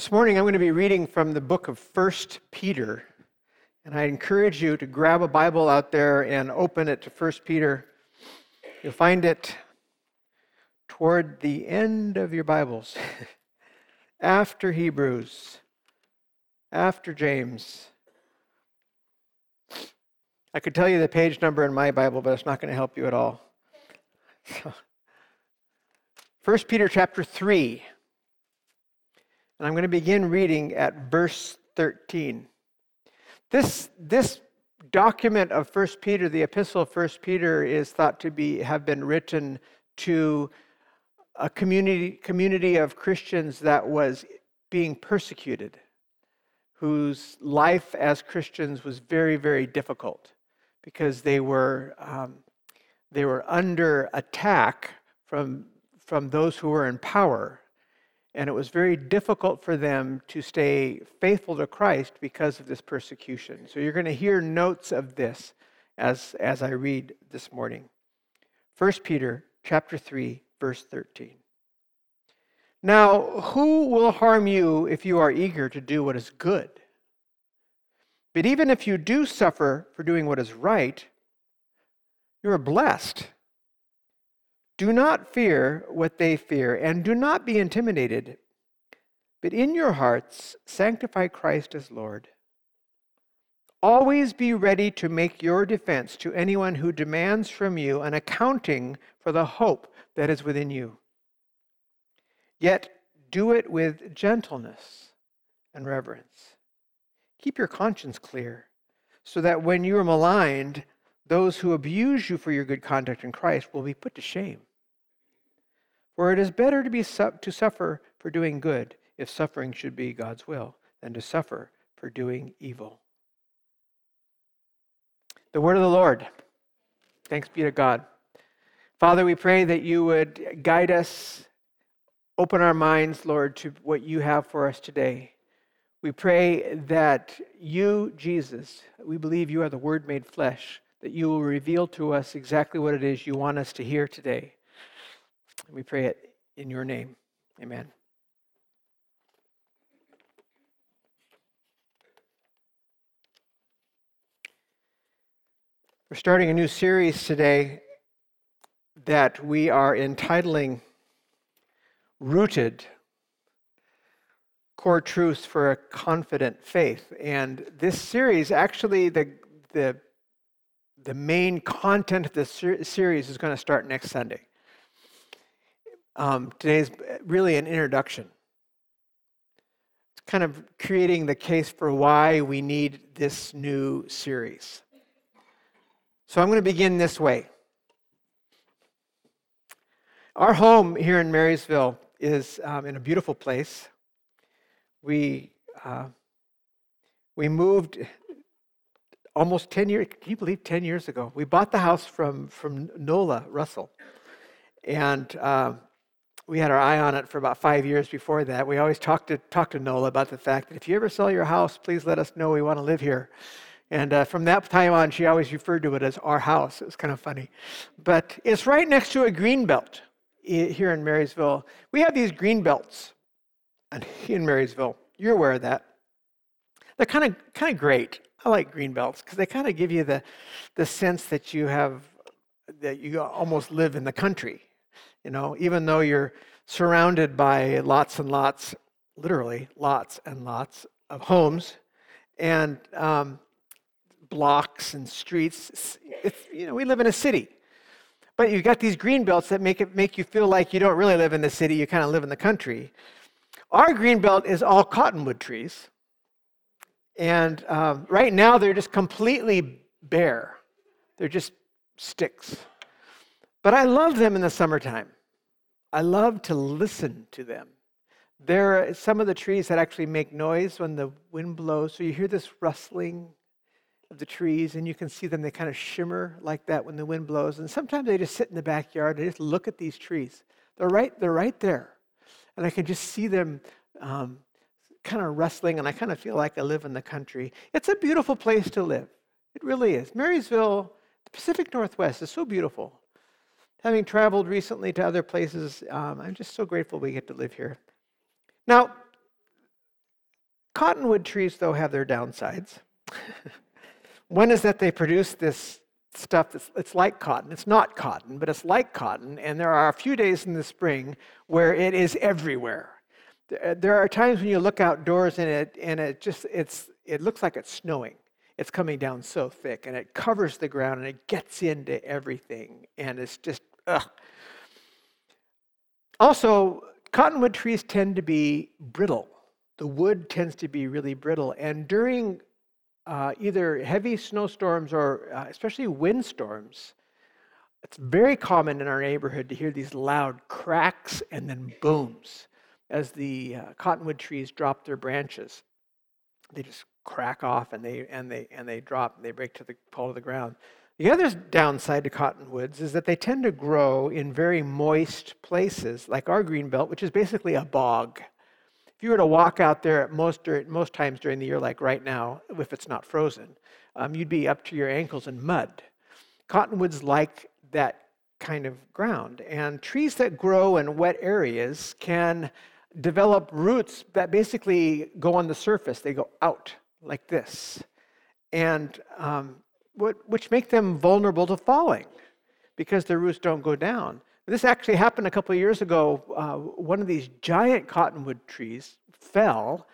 This morning I'm going to be reading from the book of 1 Peter. And I encourage you to grab a Bible out there and open it to 1 Peter. You'll find it toward the end of your Bibles, after Hebrews, after James. I could tell you the page number in my Bible, but it's not going to help you at all. 1 Peter chapter 3. And I'm going to begin reading at verse 13. This, this document of 1 Peter, the epistle of 1 Peter, is thought to be, have been written to a community, community of Christians that was being persecuted, whose life as Christians was very, very difficult because they were, um, they were under attack from, from those who were in power and it was very difficult for them to stay faithful to Christ because of this persecution. So you're going to hear notes of this as, as I read this morning. 1 Peter chapter 3 verse 13. Now, who will harm you if you are eager to do what is good? But even if you do suffer for doing what is right, you are blessed do not fear what they fear, and do not be intimidated. But in your hearts, sanctify Christ as Lord. Always be ready to make your defense to anyone who demands from you an accounting for the hope that is within you. Yet do it with gentleness and reverence. Keep your conscience clear, so that when you are maligned, those who abuse you for your good conduct in Christ will be put to shame. For it is better to, be su- to suffer for doing good, if suffering should be God's will, than to suffer for doing evil. The word of the Lord. Thanks be to God. Father, we pray that you would guide us, open our minds, Lord, to what you have for us today. We pray that you, Jesus, we believe you are the Word made flesh, that you will reveal to us exactly what it is you want us to hear today. We pray it in your name. Amen. We're starting a new series today that we are entitling Rooted Core Truths for a Confident Faith. And this series, actually, the, the, the main content of this series is going to start next Sunday. Um, today is really an introduction. It's kind of creating the case for why we need this new series. So I'm going to begin this way. Our home here in Marysville is um, in a beautiful place. We, uh, we moved almost 10 years, can you believe 10 years ago? We bought the house from, from Nola Russell. And uh, we had our eye on it for about five years before that. We always talked to, talk to Nola about the fact that if you ever sell your house, please let us know we want to live here. And uh, from that time on, she always referred to it as our house. It was kind of funny. But it's right next to a green belt here in Marysville. We have these green belts in Marysville. You're aware of that. They're kind of kind of great. I like green belts because they kind of give you the the sense that you have that you almost live in the country. You know, even though you're surrounded by lots and lots, literally lots and lots of homes and um, blocks and streets. You know, we live in a city. But you've got these green belts that make it make you feel like you don't really live in the city, you kind of live in the country. Our green belt is all cottonwood trees. And um, right now they're just completely bare. They're just sticks. But I love them in the summertime. I love to listen to them. There are some of the trees that actually make noise when the wind blows. So you hear this rustling of the trees, and you can see them. They kind of shimmer like that when the wind blows. And sometimes they just sit in the backyard and just look at these trees. They're right, they're right there. And I can just see them um, kind of rustling, and I kind of feel like I live in the country. It's a beautiful place to live. It really is. Marysville, the Pacific Northwest, is so beautiful. Having traveled recently to other places, um, I'm just so grateful we get to live here. Now, cottonwood trees, though, have their downsides. One is that they produce this stuff that's it's like cotton. It's not cotton, but it's like cotton. And there are a few days in the spring where it is everywhere. There are times when you look outdoors and it and it just it's it looks like it's snowing. It's coming down so thick and it covers the ground and it gets into everything and it's just ugh. Also, cottonwood trees tend to be brittle. The wood tends to be really brittle. And during uh, either heavy snowstorms or uh, especially windstorms, it's very common in our neighborhood to hear these loud cracks and then booms as the uh, cottonwood trees drop their branches. They just crack off and they and they and they drop and they break to the fall to the ground. The other downside to cottonwoods is that they tend to grow in very moist places, like our green belt, which is basically a bog. If you were to walk out there at most, most times during the year, like right now, if it's not frozen, um, you'd be up to your ankles in mud. Cottonwoods like that kind of ground. And trees that grow in wet areas can develop roots that basically go on the surface, they go out like this. And um, which make them vulnerable to falling because their roots don't go down. This actually happened a couple of years ago. Uh, one of these giant cottonwood trees fell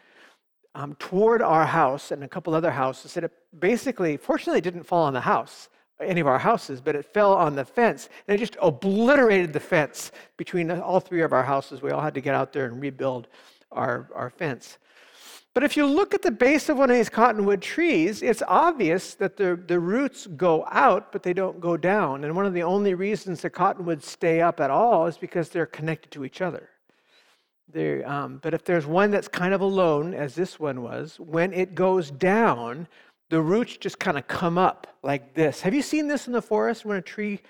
um, toward our house and a couple other houses. And it basically, fortunately, didn't fall on the house, any of our houses, but it fell on the fence and it just obliterated the fence between all three of our houses. We all had to get out there and rebuild our, our fence. But if you look at the base of one of these cottonwood trees, it's obvious that the, the roots go out, but they don't go down. And one of the only reasons the cottonwoods stay up at all is because they're connected to each other. Um, but if there's one that's kind of alone, as this one was, when it goes down, the roots just kind of come up like this. Have you seen this in the forest when a tree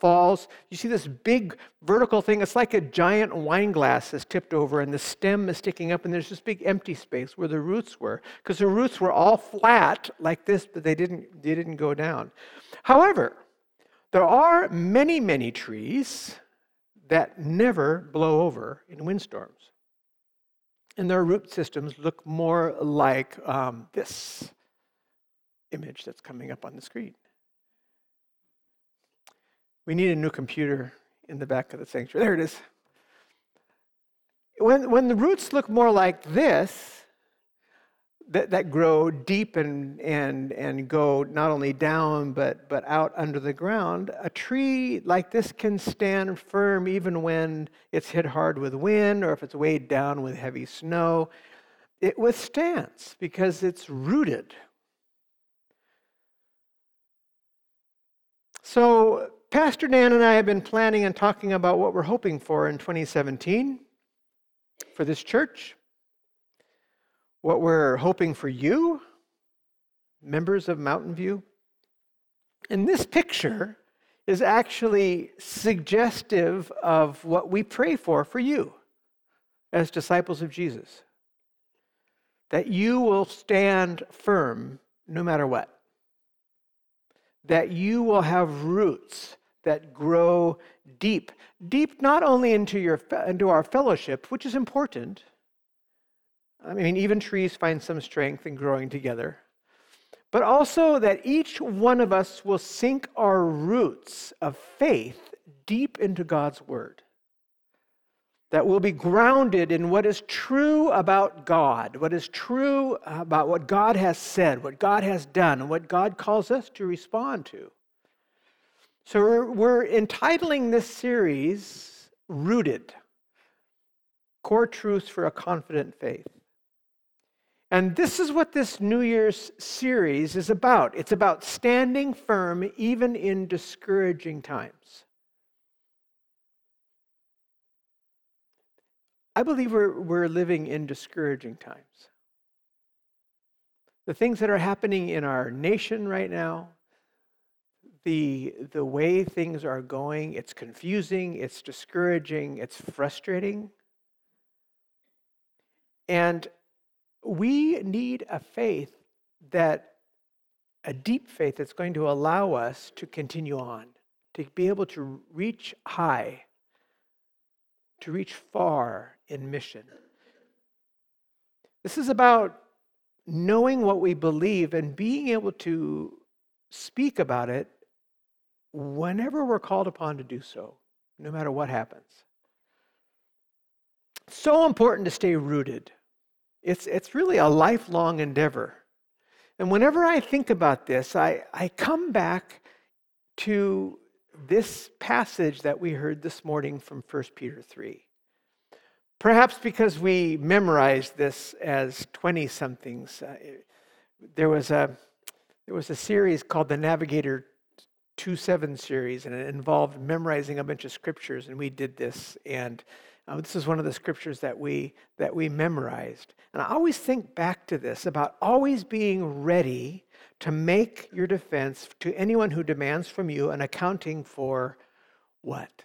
falls, you see this big vertical thing. It's like a giant wine glass is tipped over, and the stem is sticking up, and there's this big empty space where the roots were, because the roots were all flat like this, but they didn't they didn't go down. However, there are many many trees that never blow over in windstorms, and their root systems look more like um, this image that's coming up on the screen. We need a new computer in the back of the sanctuary. There it is. When, when the roots look more like this, that, that grow deep and, and, and go not only down but, but out under the ground, a tree like this can stand firm even when it's hit hard with wind or if it's weighed down with heavy snow. It withstands because it's rooted. So, Pastor Dan and I have been planning and talking about what we're hoping for in 2017 for this church, what we're hoping for you, members of Mountain View. And this picture is actually suggestive of what we pray for for you as disciples of Jesus. That you will stand firm no matter what. That you will have roots that grow deep. Deep not only into, your, into our fellowship, which is important. I mean, even trees find some strength in growing together. But also that each one of us will sink our roots of faith deep into God's Word. That will be grounded in what is true about God, what is true about what God has said, what God has done, and what God calls us to respond to. So we're, we're entitling this series Rooted Core Truths for a Confident Faith. And this is what this New Year's series is about. It's about standing firm even in discouraging times. I believe we're, we're living in discouraging times. The things that are happening in our nation right now, the, the way things are going, it's confusing, it's discouraging, it's frustrating. And we need a faith that, a deep faith that's going to allow us to continue on, to be able to reach high, to reach far in mission. This is about knowing what we believe and being able to speak about it whenever we're called upon to do so, no matter what happens. So important to stay rooted. It's, it's really a lifelong endeavor. And whenever I think about this, I, I come back to this passage that we heard this morning from 1 Peter 3. Perhaps because we memorized this as 20 somethings. Uh, there, was a, there was a series called the Navigator 2 7 series, and it involved memorizing a bunch of scriptures, and we did this. And uh, this is one of the scriptures that we, that we memorized. And I always think back to this about always being ready to make your defense to anyone who demands from you an accounting for what?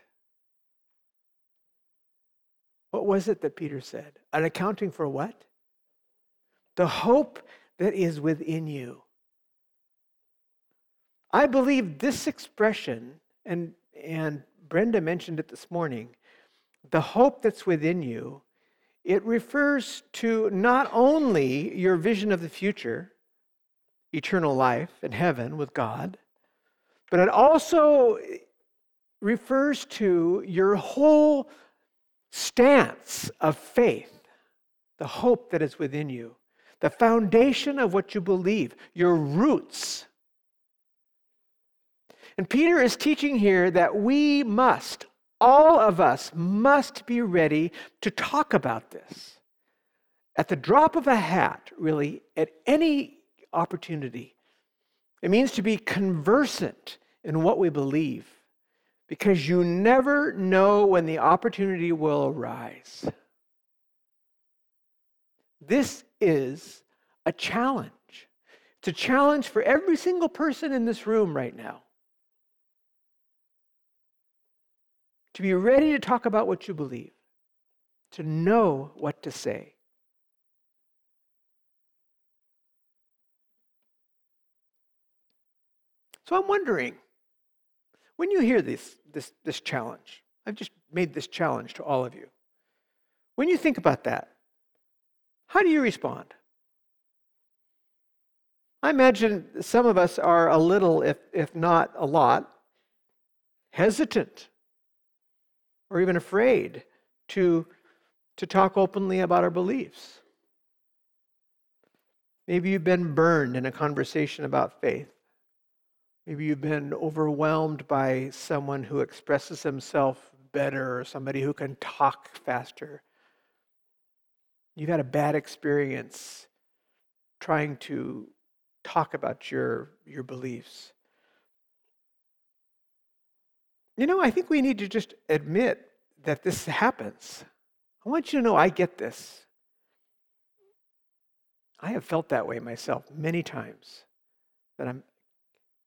What was it that Peter said? An accounting for what? The hope that is within you. I believe this expression, and, and Brenda mentioned it this morning, the hope that's within you, it refers to not only your vision of the future, eternal life in heaven with God, but it also refers to your whole stance of faith, the hope that is within you, the foundation of what you believe, your roots. And Peter is teaching here that we must all of us must be ready to talk about this. At the drop of a hat, really, at any opportunity. It means to be conversant in what we believe because you never know when the opportunity will arise. This is a challenge. It's a challenge for every single person in this room right now. To be ready to talk about what you believe, to know what to say. So I'm wondering, when you hear this, this, this challenge, I've just made this challenge to all of you. When you think about that, how do you respond? I imagine some of us are a little, if, if not a lot, hesitant or even afraid to, to talk openly about our beliefs. Maybe you've been burned in a conversation about faith. Maybe you've been overwhelmed by someone who expresses himself better or somebody who can talk faster. You've had a bad experience trying to talk about your, your beliefs. You know, I think we need to just admit that this happens. I want you to know I get this. I have felt that way myself many times, that I'm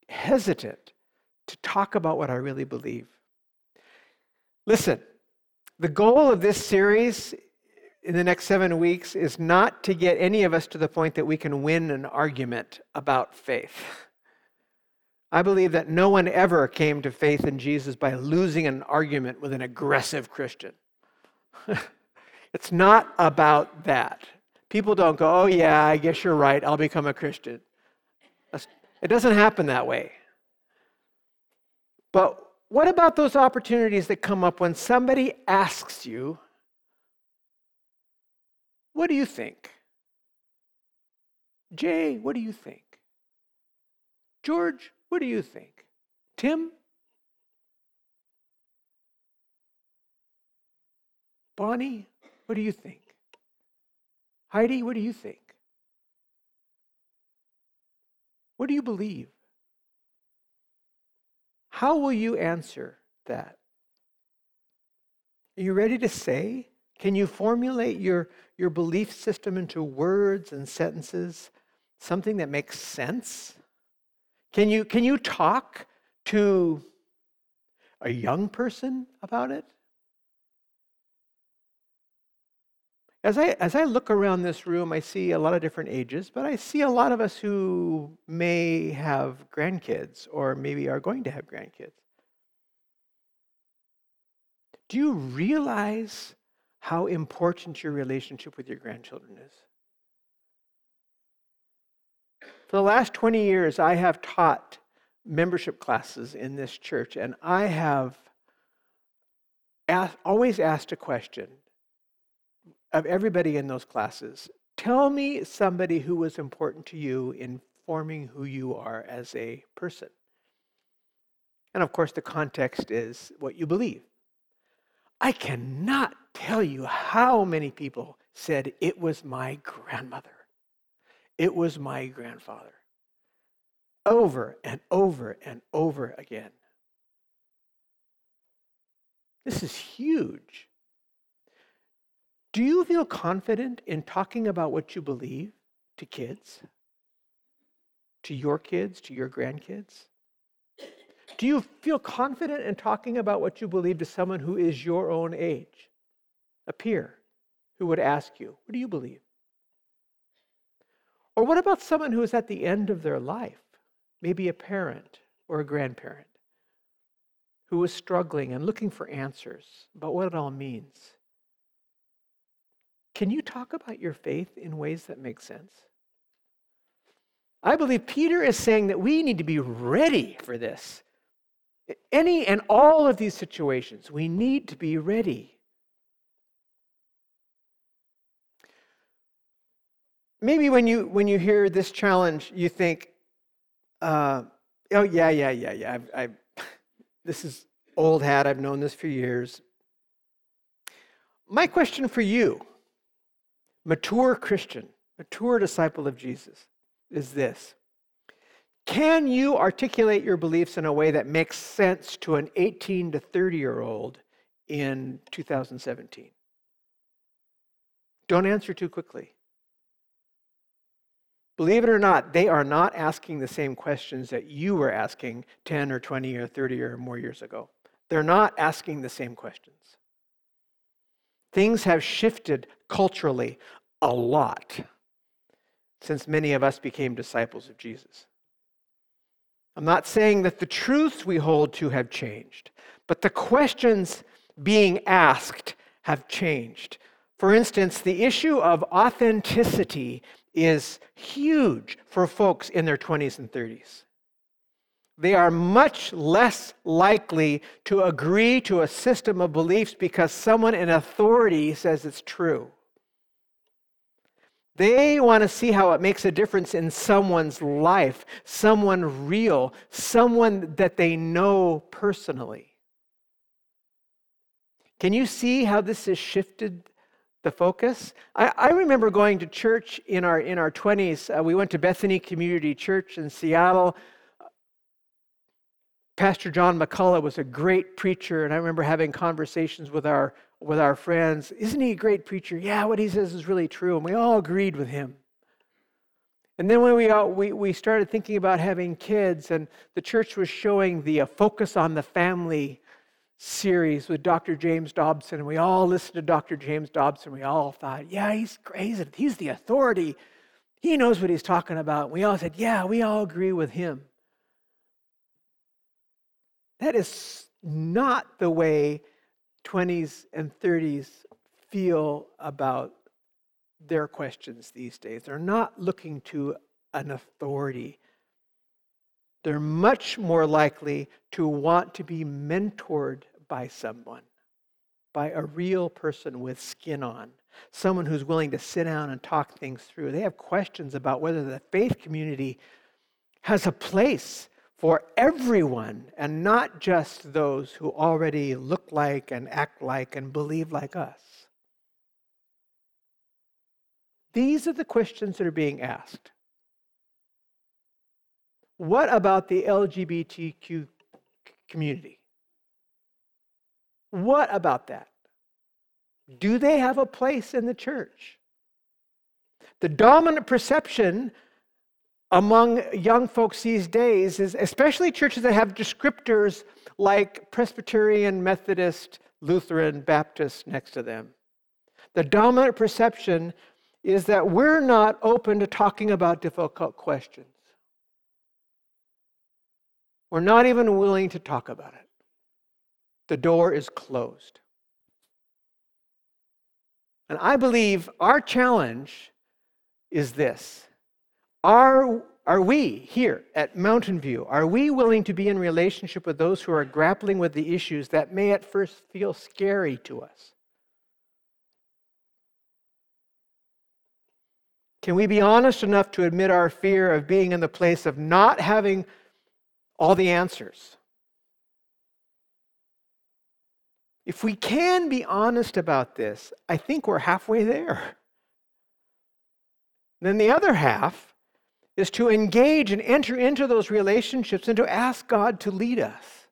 hesitant to talk about what I really believe. Listen, the goal of this series in the next seven weeks is not to get any of us to the point that we can win an argument about faith. I believe that no one ever came to faith in Jesus by losing an argument with an aggressive Christian. it's not about that. People don't go, oh, yeah, I guess you're right, I'll become a Christian. It doesn't happen that way. But what about those opportunities that come up when somebody asks you, What do you think? Jay, what do you think? George, what do you think? Tim? Bonnie, what do you think? Heidi, what do you think? What do you believe? How will you answer that? Are you ready to say? Can you formulate your, your belief system into words and sentences, something that makes sense? Can you, can you talk to a young person about it? As I, as I look around this room, I see a lot of different ages, but I see a lot of us who may have grandkids or maybe are going to have grandkids. Do you realize how important your relationship with your grandchildren is? For the last 20 years, I have taught membership classes in this church, and I have asked, always asked a question of everybody in those classes Tell me somebody who was important to you in forming who you are as a person. And of course, the context is what you believe. I cannot tell you how many people said, It was my grandmother. It was my grandfather. Over and over and over again. This is huge. Do you feel confident in talking about what you believe to kids? To your kids, to your grandkids? Do you feel confident in talking about what you believe to someone who is your own age, a peer, who would ask you, What do you believe? Or what about someone who is at the end of their life, maybe a parent or a grandparent, who is struggling and looking for answers about what it all means? Can you talk about your faith in ways that make sense? I believe Peter is saying that we need to be ready for this. Any and all of these situations, we need to be ready. Maybe when you when you hear this challenge, you think, uh, "Oh yeah, yeah, yeah, yeah. I've, I've, this is old hat. I've known this for years." My question for you, mature Christian, mature disciple of Jesus, is this can you articulate your beliefs in a way that makes sense to an 18 to 30 year old in 2017? Don't answer too quickly. Believe it or not, they are not asking the same questions that you were asking 10 or 20 or 30 or more years ago. They're not asking the same questions. Things have shifted culturally a lot since many of us became disciples of Jesus. I'm not saying that the truths we hold to have changed, but the questions being asked have changed. For instance, the issue of authenticity is huge for folks in their 20s and 30s. They are much less likely to agree to a system of beliefs because someone in authority says it's true. They want to see how it makes a difference in someone's life, someone real, someone that they know personally. Can you see how this has shifted the focus? I, I remember going to church in our, in our 20s. Uh, we went to Bethany Community Church in Seattle. Pastor John McCullough was a great preacher, and I remember having conversations with our with our friends, Isn't he a great preacher? Yeah, what he says is really true. And we all agreed with him. And then when we, all, we, we started thinking about having kids, and the church was showing the uh, Focus on the Family series with Dr. James Dobson, and we all listened to Dr. James Dobson. We all thought, yeah, he's crazy. He's the authority. He knows what he's talking about. We all said, yeah, we all agree with him. That is not the way 20s and 30s feel about their questions these days. They're not looking to an authority. They're much more likely to want to be mentored by someone, by a real person with skin on, someone who's willing to sit down and talk things through. They have questions about whether the faith community has a place for everyone and not just those who already look like and act like and believe like us. These are the questions that are being asked. What about the LGBTQ community? What about that? Do they have a place in the church? The dominant perception among young folks these days is especially churches that have descriptors like Presbyterian, Methodist, Lutheran, Baptist next to them. The dominant perception is that we're not open to talking about difficult questions. We're not even willing to talk about it. The door is closed. And I believe our challenge is this are, Are we here at Mountain View, are we willing to be in relationship with those who are grappling with the issues that may at first feel scary to us? Can we be honest enough to admit our fear of being in the place of not having all the answers? If we can be honest about this, I think we're halfway there. Then the other half is to engage and enter into those relationships and to ask God to lead us.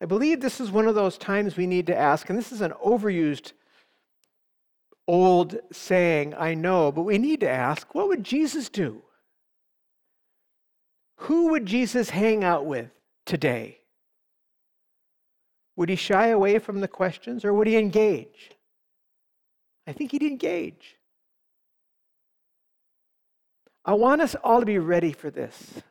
I believe this is one of those times we need to ask, and this is an overused old saying, I know, but we need to ask what would Jesus do? Who would Jesus hang out with today? Would he shy away from the questions or would he engage? I think he'd engage. I want us all to be ready for this,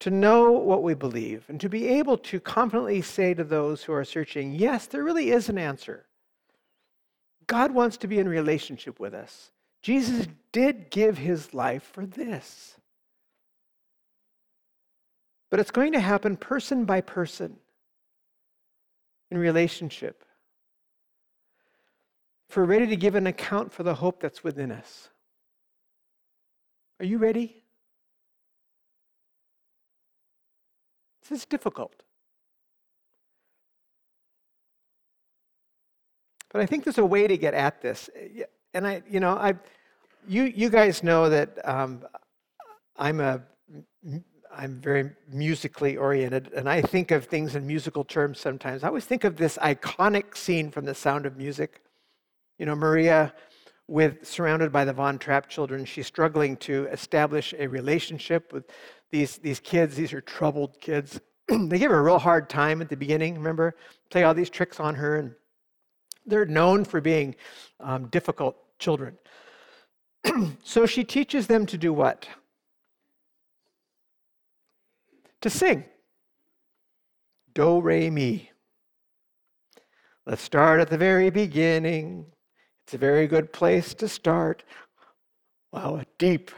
to know what we believe, and to be able to confidently say to those who are searching, yes, there really is an answer. God wants to be in relationship with us. Jesus did give his life for this. But it's going to happen person by person in relationship. If we're ready to give an account for the hope that's within us, are you ready? This is difficult. But I think there's a way to get at this. And I, you know, I, you, you guys know that um, I'm a, I'm very musically oriented, and I think of things in musical terms sometimes. I always think of this iconic scene from The Sound of Music. You know, Maria, with surrounded by the Von Trapp children, she's struggling to establish a relationship with these these kids. These are troubled kids. they give her a real hard time at the beginning. Remember, play all these tricks on her and they're known for being um, difficult children. so she teaches them to do what? To sing. Do, re, mi. Let's start at the very beginning. It's a very good place to start. Wow, deep.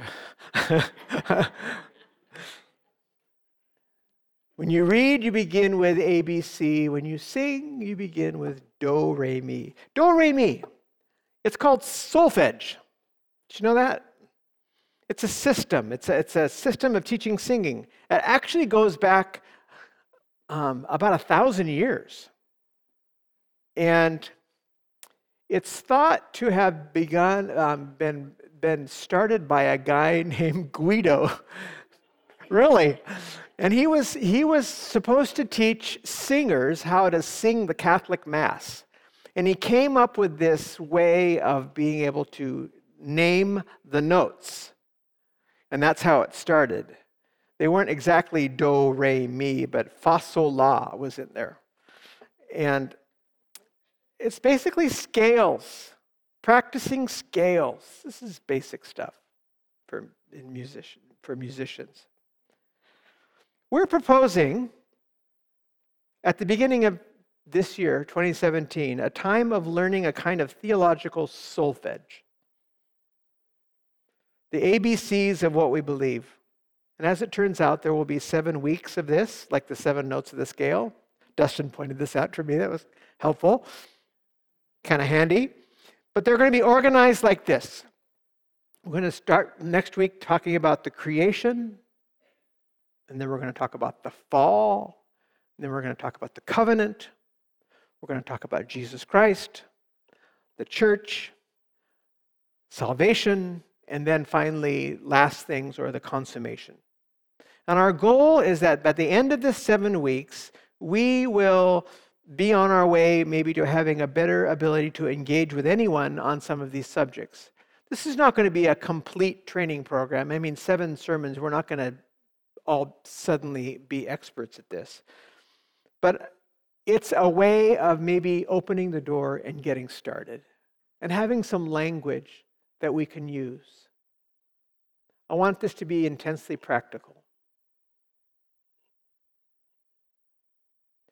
when you read, you begin with ABC. When you sing, you begin with do, re, mi. Do, re, mi. It's called solfege. Did you know that? It's a system. It's a, it's a system of teaching singing. It actually goes back um, about a thousand years. And it's thought to have begun, um, been, been started by a guy named Guido. really. And he was, he was supposed to teach singers how to sing the Catholic Mass. And he came up with this way of being able to name the notes. And that's how it started. They weren't exactly do, re, mi, but fa, sol, la was in there. And it's basically scales, practicing scales. This is basic stuff for, in musician, for musicians. We're proposing at the beginning of this year, 2017, a time of learning a kind of theological solfege. The ABCs of what we believe. And as it turns out, there will be seven weeks of this, like the seven notes of the scale. Dustin pointed this out to me, that was helpful, kind of handy. But they're going to be organized like this. We're going to start next week talking about the creation, and then we're going to talk about the fall. And then we're going to talk about the covenant. We're going to talk about Jesus Christ, the church, salvation, and then finally, last things or the consummation. And our goal is that by the end of the seven weeks, we will be on our way maybe to having a better ability to engage with anyone on some of these subjects. This is not going to be a complete training program. I mean, seven sermons, we're not going to all suddenly be experts at this. But it's a way of maybe opening the door and getting started and having some language that we can use. I want this to be intensely practical.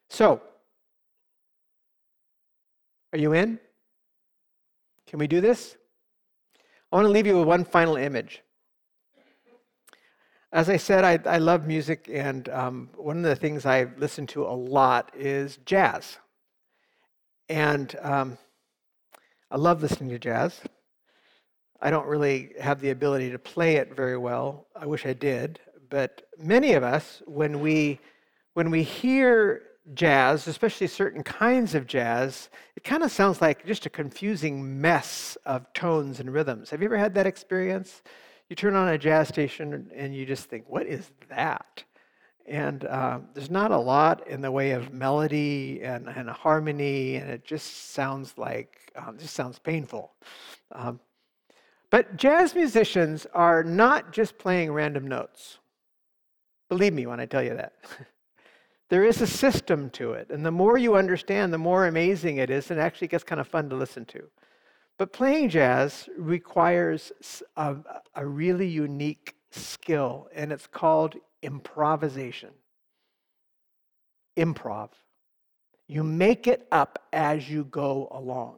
So, are you in? Can we do this? I want to leave you with one final image. As I said, I, I love music, and um, one of the things I listen to a lot is jazz. And um, I love listening to jazz. I don't really have the ability to play it very well. I wish I did. But many of us, when we, when we hear jazz, especially certain kinds of jazz, it kind of sounds like just a confusing mess of tones and rhythms. Have you ever had that experience? You turn on a jazz station and you just think, what is that? And uh, there's not a lot in the way of melody and, and harmony, and it just sounds like, um, just sounds painful. Um, but jazz musicians are not just playing random notes. Believe me when I tell you that. there is a system to it, and the more you understand, the more amazing it is, and it actually gets kind of fun to listen to. But playing jazz requires a, a really unique skill, and it's called improvisation. Improv. You make it up as you go along.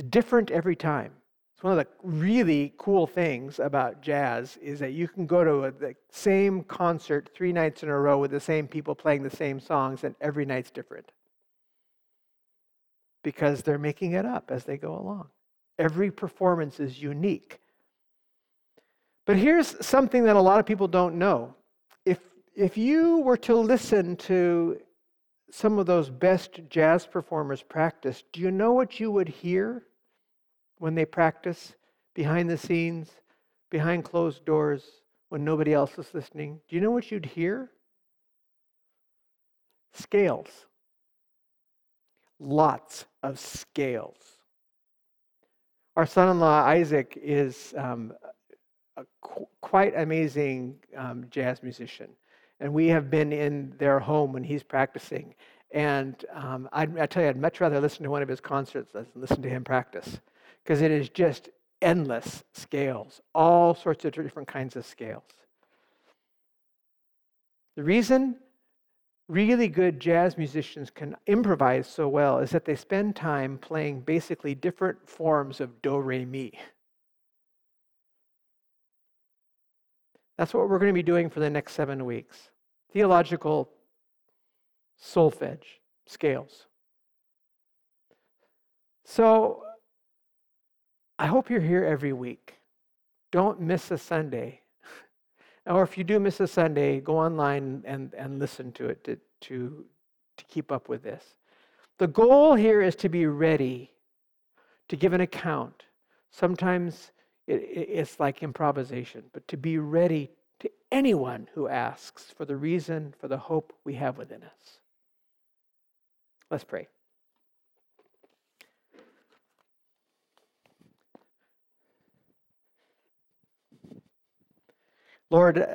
It's different every time. It's one of the really cool things about jazz is that you can go to a, the same concert three nights in a row with the same people playing the same songs, and every night's different because they're making it up as they go along. Every performance is unique. But here's something that a lot of people don't know. If, if you were to listen to some of those best jazz performers practice, do you know what you would hear when they practice behind the scenes, behind closed doors, when nobody else is listening? Do you know what you'd hear? Scales. Lots of scales. Our son in law, Isaac, is um, a qu- quite amazing um, jazz musician and we have been in their home when he's practicing. And um, I, I tell you, I'd much rather listen to one of his concerts than listen to him practice, because it is just endless scales, all sorts of different kinds of scales. The reason really good jazz musicians can improvise so well is that they spend time playing basically different forms of do re mi. That's what we're going to be doing for the next seven weeks. Theological solfege scales. So I hope you're here every week. Don't miss a Sunday. or if you do miss a Sunday, go online and, and listen to it to, to, to keep up with this. The goal here is to be ready to give an account. Sometimes it, it's like improvisation, but to be ready to anyone who asks for the reason for the hope we have within us. Let's pray. Lord, uh,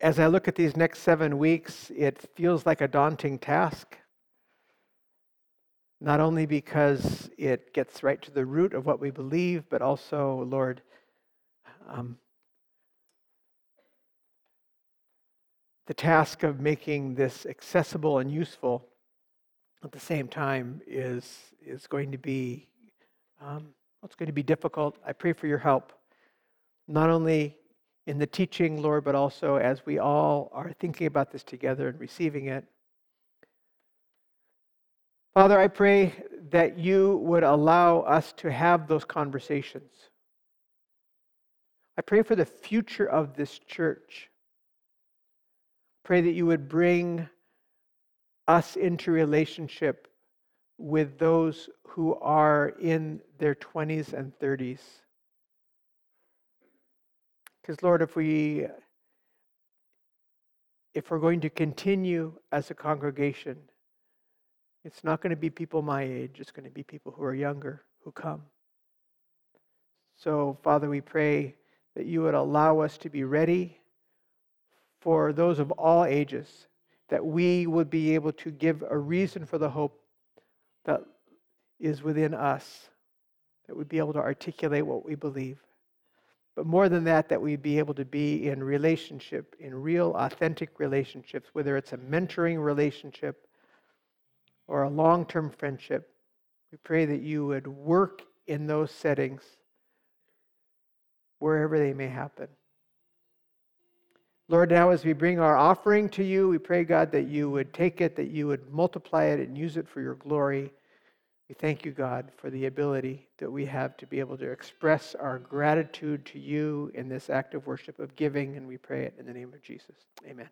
as I look at these next seven weeks, it feels like a daunting task not only because it gets right to the root of what we believe, but also, Lord, um, the task of making this accessible and useful at the same time is, is going to be um, it's going to be difficult. I pray for your help, not only in the teaching, Lord, but also as we all are thinking about this together and receiving it. Father, I pray that you would allow us to have those conversations. I pray for the future of this church. Pray that you would bring us into relationship with those who are in their 20s and 30s. Because, Lord, if we uh, if we're going to continue as a congregation it's not going to be people my age, it's going to be people who are younger who come. So, Father, we pray that you would allow us to be ready for those of all ages, that we would be able to give a reason for the hope that is within us, that we'd be able to articulate what we believe. But more than that, that we'd be able to be in relationship, in real, authentic relationships, whether it's a mentoring relationship or a long term friendship We pray that you would work in those settings wherever they may happen. Lord, now as we bring our offering to you, we pray, God, that you would take it, that you would multiply it and use it for your glory. We thank you, God, for the ability that we have to be able to express our gratitude to you in this act of worship of giving, and we pray it in the name of Jesus. Amen.